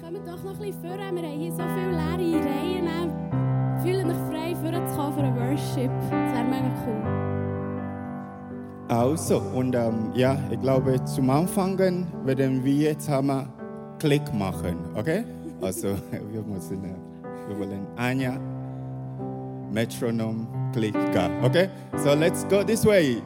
kommen doch noch ein bisschen vor. Wir haben hier so viele leere Reihen. Ne? Fühlen euch frei, vorzukommen für einen Worship. Das wäre mega cool. Also, und ähm, ja, ich glaube, zum Anfangen werden wir jetzt einmal Klick machen, okay? Also, wir müssen, äh, wir wollen Anja, Metronom, Klick, okay? So, let's go this way.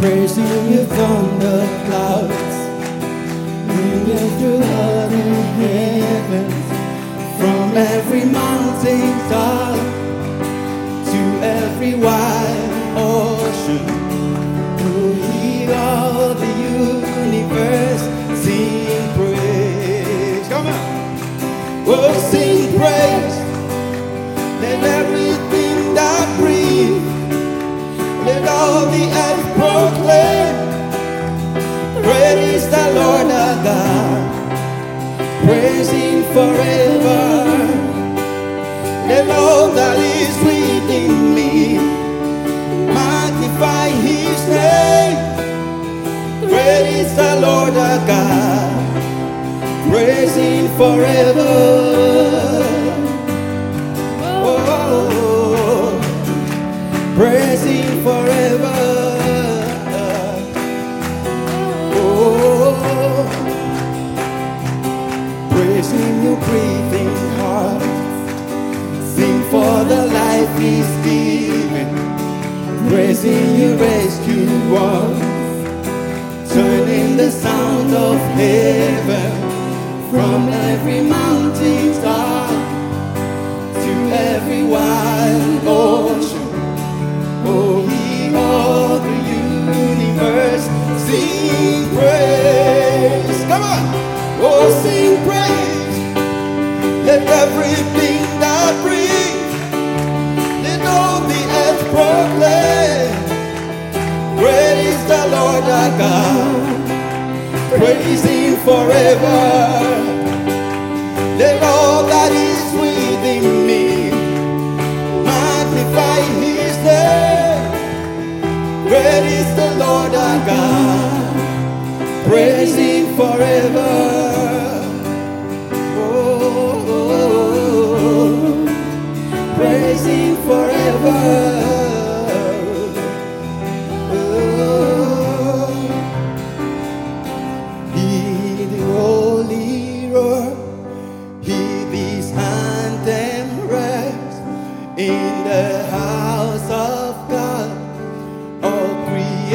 praising you from the clouds, ringing through earth heavens, heaven, from every mountain top to every wide ocean. Oh, hear all the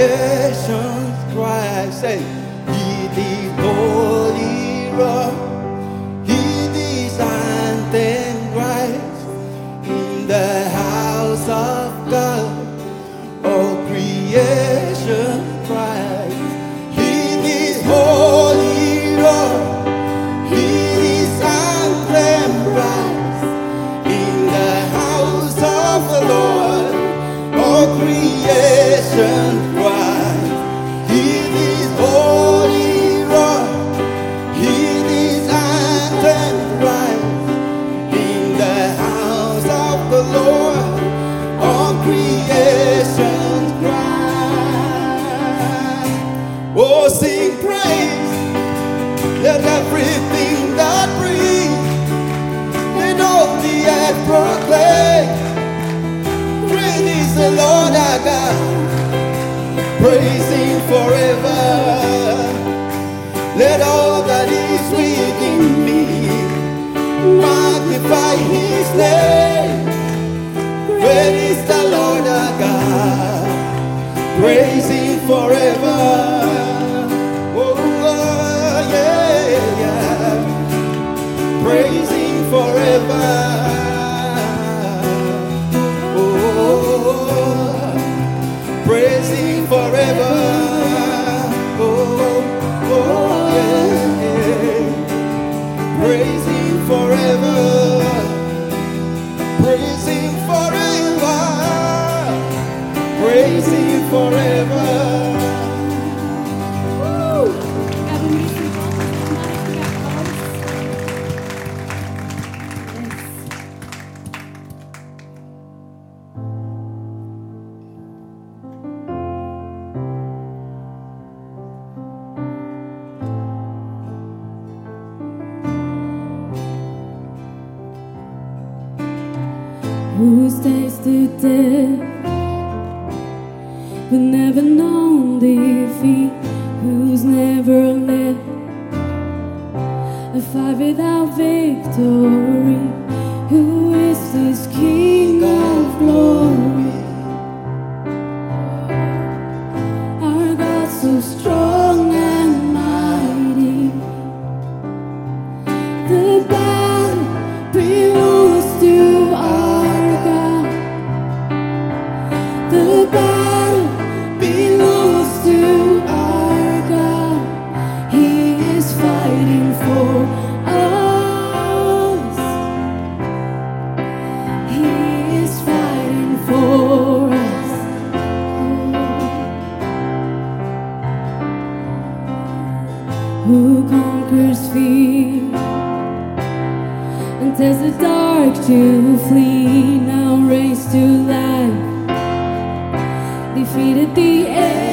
salvation's cry. Say. magnify his name. Great is the Lord our God, praise him forever. Oh, oh yeah, yeah, praise him forever. Who's tasted death but never known defeat, who's never led a fight without victory. Who is this King of glory? Feed at the edge.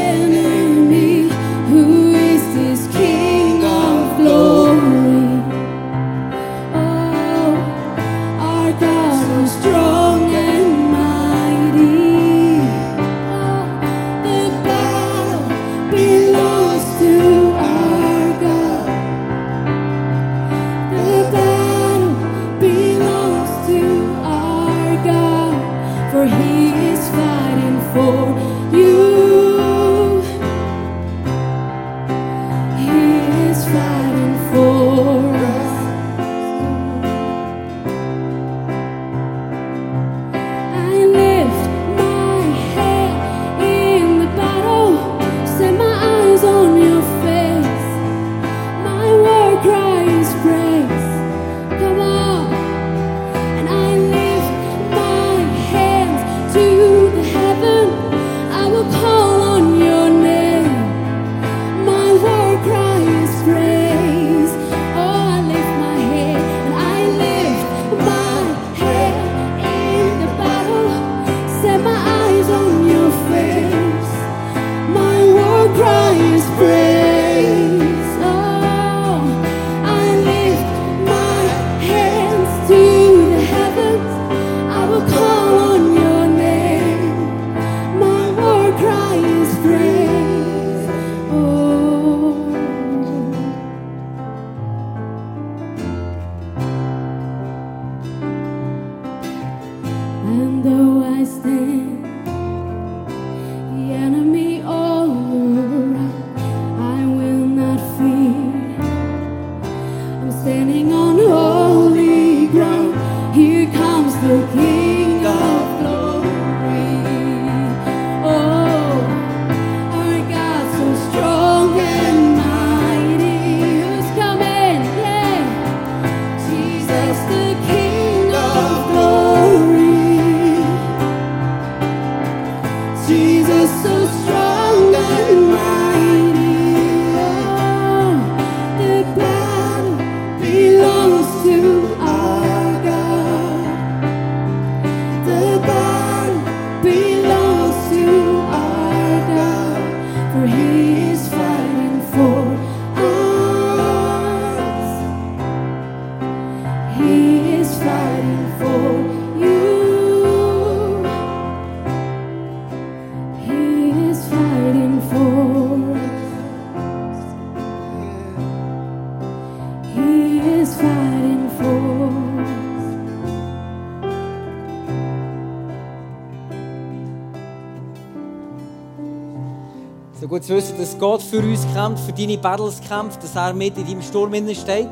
Gott für uns kämpft, für deine Battles kämpft, dass er mit in deinem Sturm steht.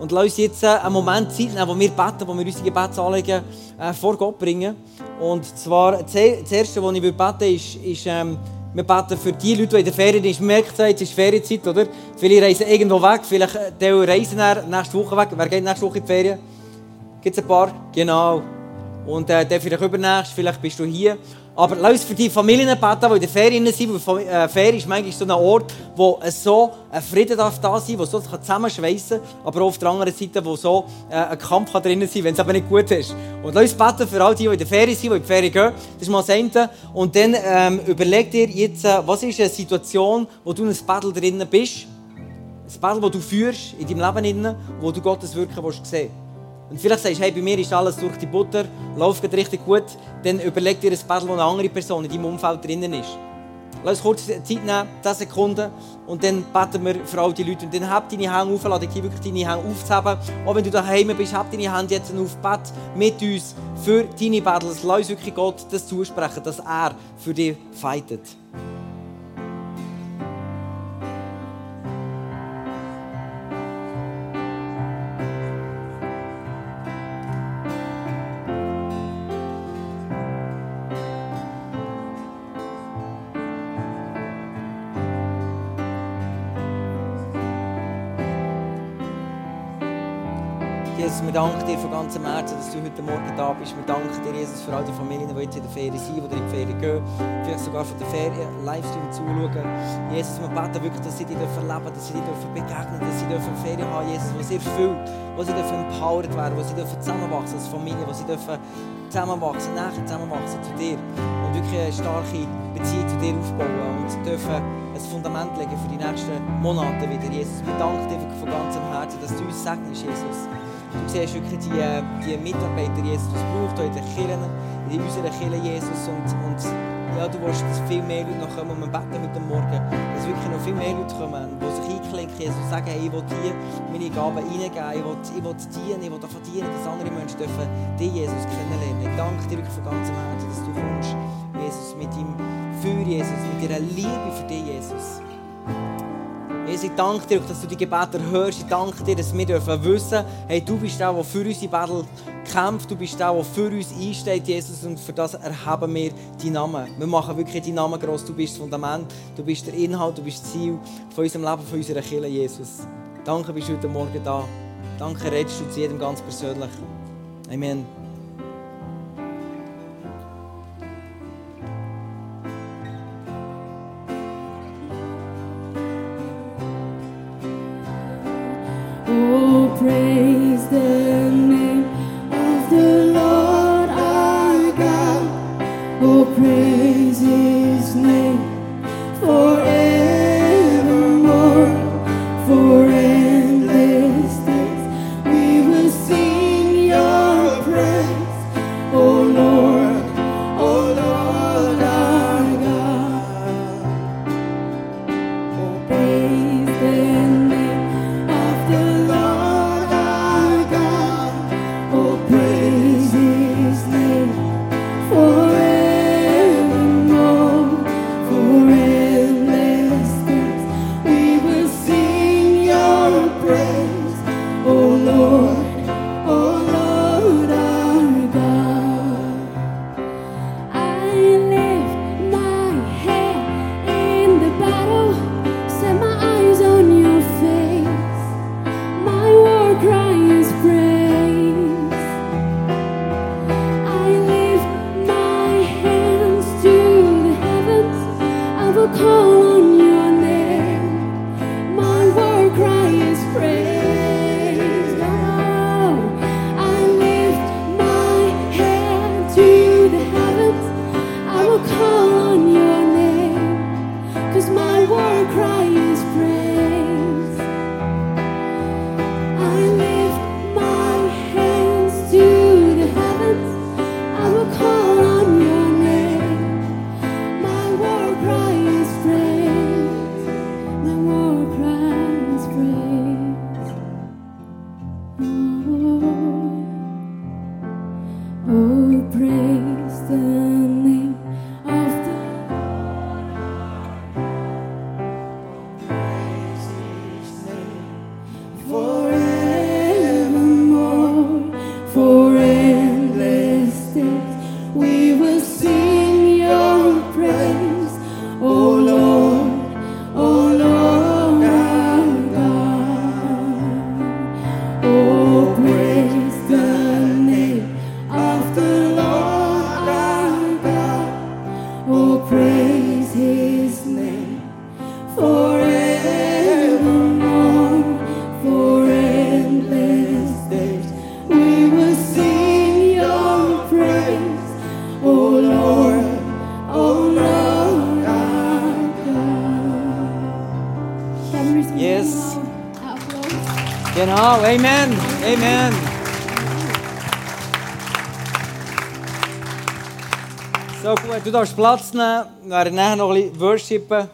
Und lass uns jetzt äh, einen Moment Zeit nehmen, wo wir beten, wo wir unsere Gebetsanliegen äh, vor Gott bringen. Und zwar, das Erste, was ich beten ist, ist ähm, wir beten für die Leute, die in der Ferien sind. Merkt es ist Ferienzeit, oder? Viele reisen irgendwo weg, vielleicht äh, reisen nächste Woche weg. Wer geht nächste Woche in die Ferien? Gibt es ein paar? Genau. Und äh, dann vielleicht übernächst, vielleicht bist du hier. Aber lass uns für die Familien beten, die in der Ferien sind. Weil äh, Ferien ist manchmal so ein Ort, wo es so ein Frieden darf da sein wo so sich zusammenschweissen kann. Aber auch auf der anderen Seite, wo so äh, ein Kampf kann drin sein kann, wenn es aber nicht gut ist. Und lass uns beten für all die, die in der Ferien sind, die in die Ferien gehen. Das ist mal das eine. Und dann ähm, überleg dir jetzt, äh, was ist eine Situation, wo du in einem Battle drin bist. Ein Battle, das du führst in deinem Leben, drin, wo du Gottes Wirken willst sehen Und vielleicht sagst du, hey, bei mir ist alles durch die Butter, läuft richtig gut, dann überleg dir ein Battle, wo eine andere Person in deinem Umfeld drinnen ist. Lass uns kurz Zeit nehmen, 10 Sekunden, und dann beten wir für all die Leute. Und dann hab deine Hände auf, lass dich wirklich deine Hände aufzuheben. Auch wenn du daheim bist, hab deine Hände jetzt auf, bet mit uns für deine Battles. Lass uns wirklich Gott das zusprechen, dass er für dich fightet. Jesus, wir danken dir von ganzem Herzen, dass du heute Morgen da bist. Wir danken dir, Jesus, für all die Familien, die jetzt in der Ferien sind, die in die Ferien gehen, vielleicht sogar von der Ferien Livestream zuschauen. Jesus, wir beten wirklich, dass sie dich erleben dürfen, dass sie dich dürfen begegnen dass sie dürfen Ferien haben, Jesus, wo sie erfüllt, wo sie dürfen empowered werden, wo sie dürfen zusammenwachsen als Familie, wo sie dürfen zusammenwachsen, nachher zusammenwachsen zu dir und wirklich eine starke Beziehung zu dir aufbauen und dürfen ein Fundament legen für die nächsten Monate wieder, Jesus. Wir danken dir von ganzem Herzen, dass du uns segnest, Jesus. Du siehst wirklich die, die Mitarbeiter, Jesus, das braucht in den Kirchen, in unserer Kirche, Jesus. Und, und ja, du willst, dass viel mehr Leute noch kommen und wir beten heute Morgen, dass wirklich noch viel mehr Leute kommen, die sich einklinken, Jesus, und sagen, hey, ich will dir meine Gaben reingeben, ich will, ich will dienen, ich will davon dienen, dass andere Menschen dürfen dich, Jesus, kennenlernen. Ich danke dir wirklich von ganzem Herzen, dass du kommst, Jesus, mit deinem Feuer, Jesus, mit deiner Liebe für dich, Jesus. Jesus, ich danke dir, dass du die Gebete hörst. Ich danke dir, dass wir dürfen wissen, hey, du bist der, der für unsere Battle kämpft. Du bist der, der für uns einsteht, Jesus. Und für das erheben wir deinen Namen. Wir machen wirklich deinen Namen groß. Du bist das Fundament, du bist der Inhalt, du bist das Ziel von unserem Leben, von unserer Kirche, Jesus. Danke, bist du heute Morgen da. Danke, redest du zu jedem ganz persönlich. Amen. Genau, Amen, Amen. So gut, du darfst Platz nehmen. Wir werden nachher noch ein bisschen worshipen.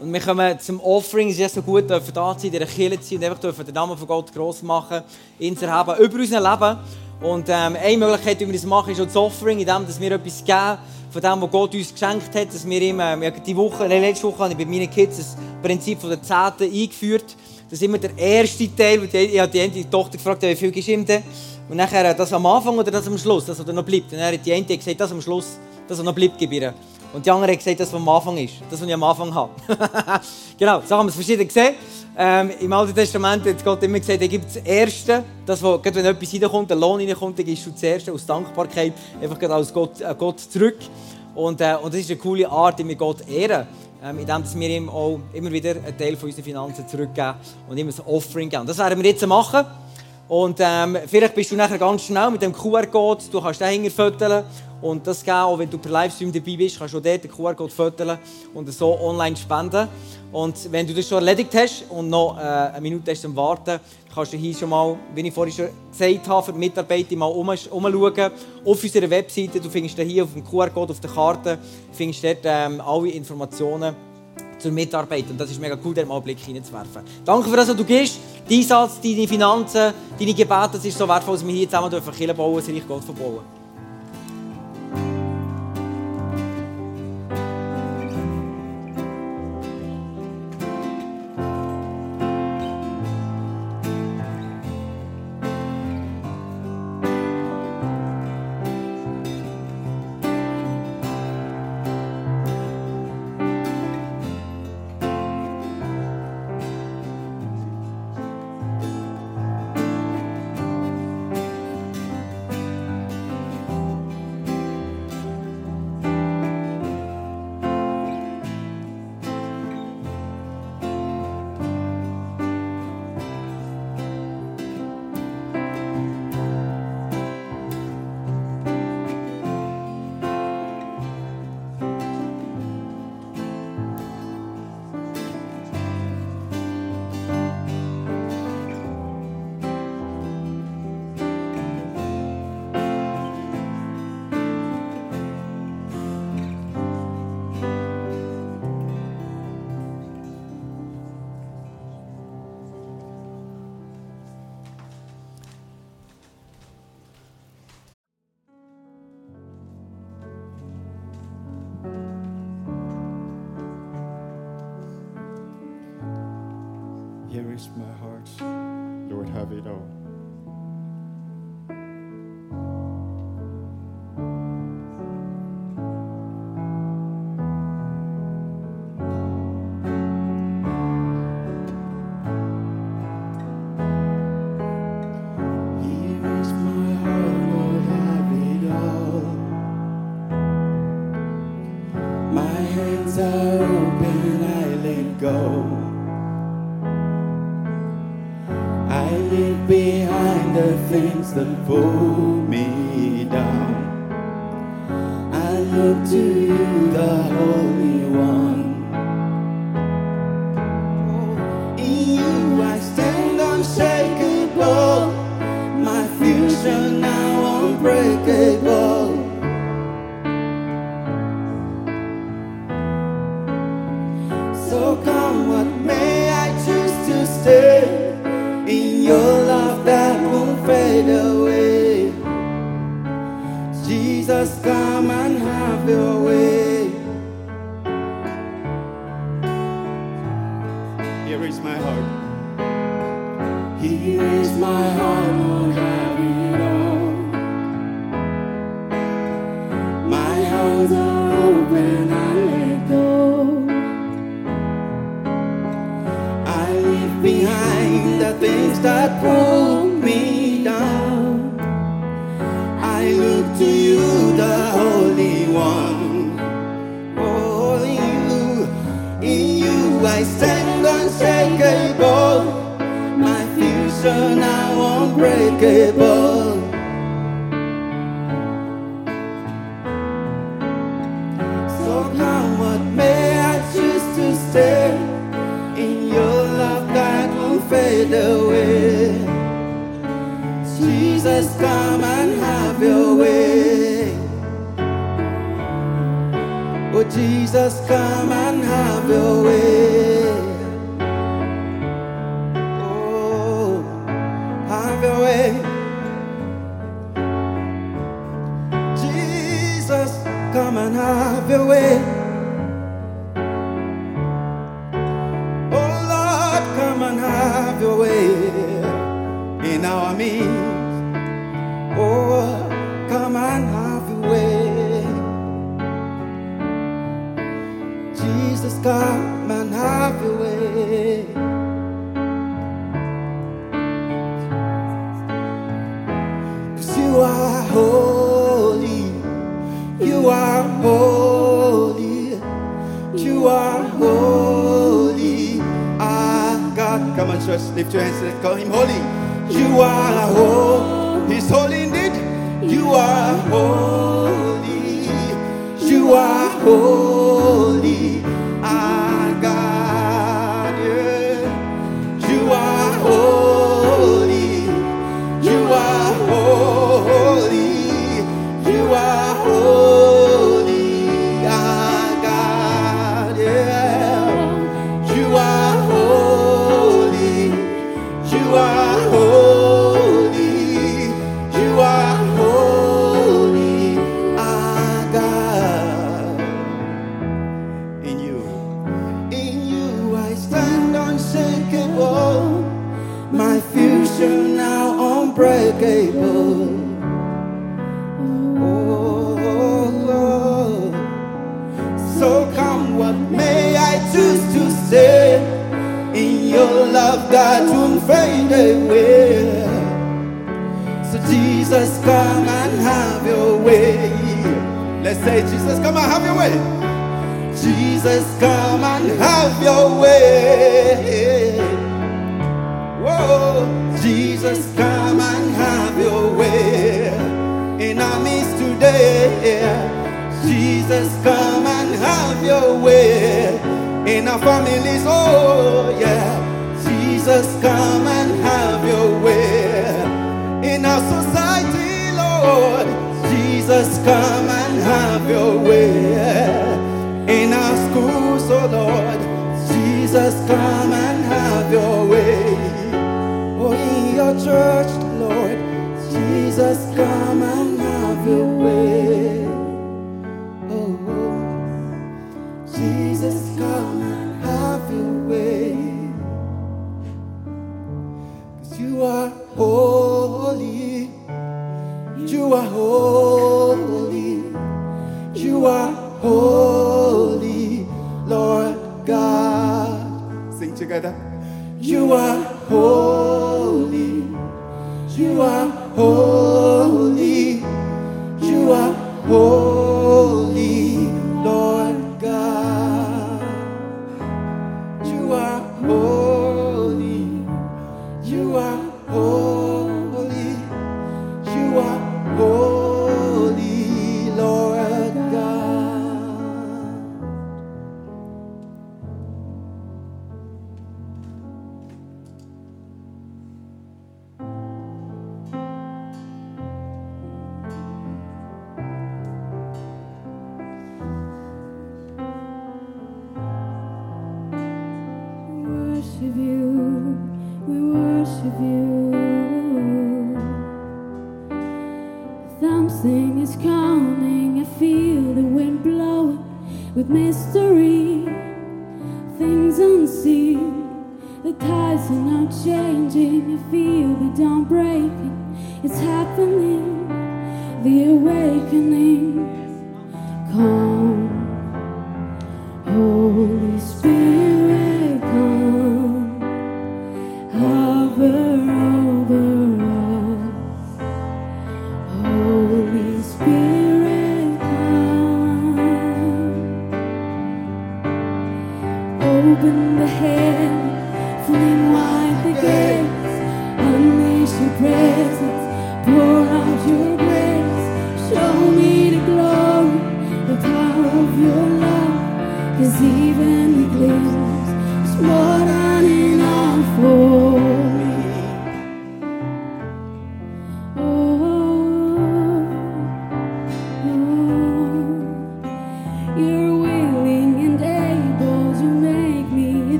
Und wir kommen zum Offering. Es ist so gut, dass wir da sein in dieser Kirche zu sein und einfach dürfen den Namen von Gott gross machen, ihn zu erheben, über unser Leben. Und ähm, eine Möglichkeit, wie wir das machen, ist auch das Offering, indem wir etwas geben von dem, was Gott uns geschenkt hat. Dass wir ihm, äh, die Woche, letzte Woche habe ich bei meinen Kids das Prinzip von der Zehnten eingeführt. Das ist immer der erste Teil, ich habe die Tochter gefragt, wie viel gibst du ihm denn? Und nachher das am Anfang oder das am Schluss, das, was noch bleibt. Und dann hat die eine gesagt, das am Schluss, das, was noch bleibt, gib ihr. Und die andere hat gesagt, das, was am Anfang ist. Das, was ich am Anfang habe. genau, so haben wir es verschieden gesehen. Ähm, Im Alten Testament hat Gott immer gesagt, er gibt das Erste, das, wo, gerade wenn etwas reinkommt, ein Lohn reinkommt, dann gibst du das Erste aus Dankbarkeit einfach gerade als Gott, äh, Gott zurück. Und, äh, und das ist eine coole Art, wie wir Gott ehren. Ähm, indem wir ihm auch immer wieder einen Teil von unseren Finanzen zurückgeben und ihm ein Offering geben. Das werden wir jetzt machen. Und ähm, vielleicht bist du nachher ganz schnell mit dem QR-Code, du kannst den hinterfoteln und das geben, auch wenn du per Livestream dabei bist, kannst du dort den QR-Code foteln und so online spenden. Und wenn du das schon erledigt hast und noch äh, eine Minute hast zum Warten, kannst du hier schon mal, wie ich vorhin schon gesagt habe, für die Mitarbeiter mal um, umschauen. Auf unserer Webseite, du findest hier auf dem QR-Code auf der Karte, findest dort ähm, alle Informationen zur Mitarbeit. Und das ist mega cool, da mal einen Blick hineinzuwerfen. Danke für das, was du gibst. Dein Einsatz, deine Finanzen, deine Gebete, das ist so wertvoll, dass wir hier zusammen dürfen Kirche bauen, das Reich Gott verbauen. hearts. Jesus, come and have your way in our families. Oh, yeah. Jesus, come and have your way in our society, Lord. Jesus, come and have your way in our schools, oh Lord. Jesus, come and have your way. Oh, in your church, Lord. Jesus, come. together. You are holy. You are holy. You are holy, Lord God. You are holy.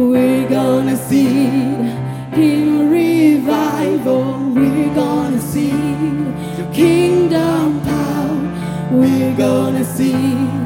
We're gonna see Him revival. Oh, we're gonna see Kingdom power. We're gonna see.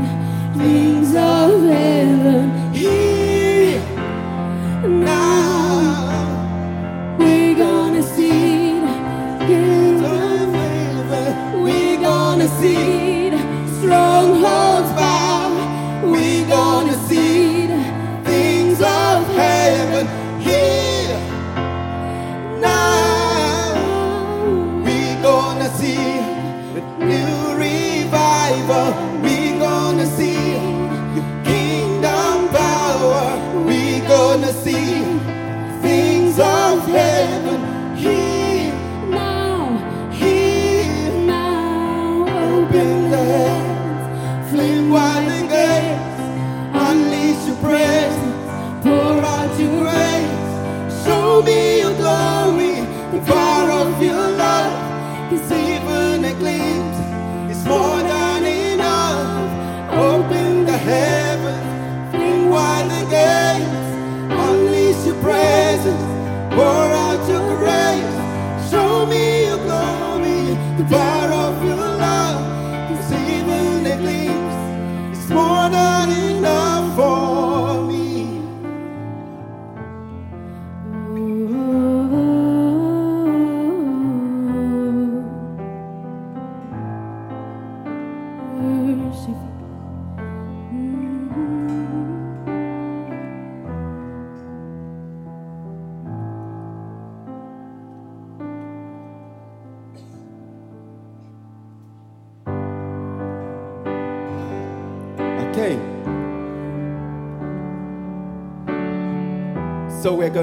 He's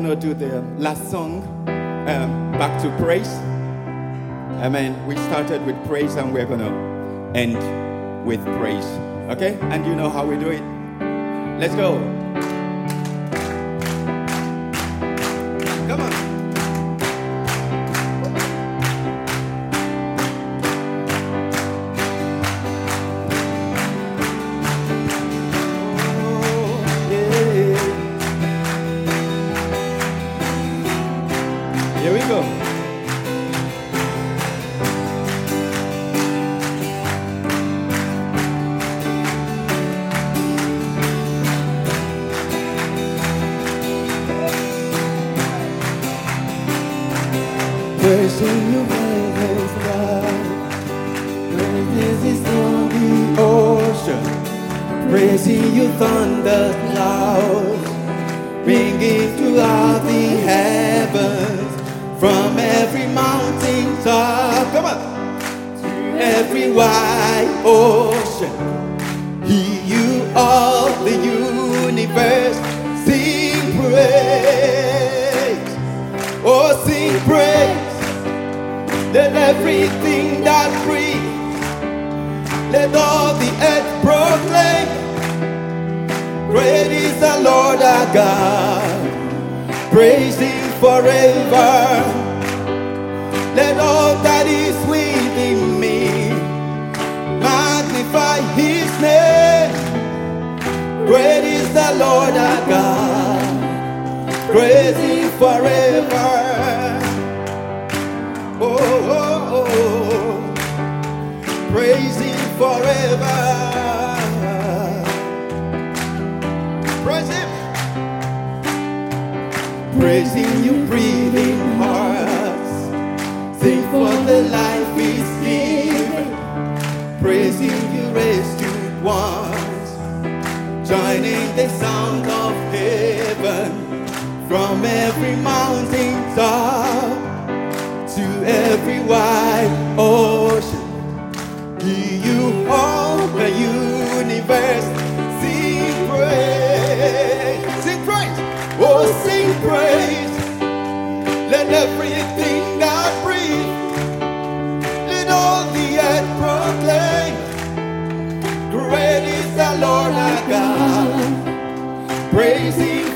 going to do the last song, um, Back to Praise. Amen. We started with praise and we're going to end with praise. Okay? And you know how we do it. Let's go. Let everything that breathes, let all the earth proclaim. Great is the Lord our God. Praise Him forever. Let all that is within me magnify His name. Great is the Lord our God, praise Him forever. praising you, breathing hearts. Sing for the life we live, praising you, rescued ones. Joining the sound of heaven from every mountain top to every wide ocean.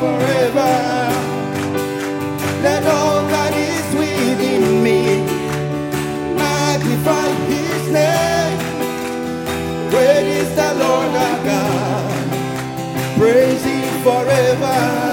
forever. Let all that is within me magnify His name. Great is the Lord our God. Praise Him forever.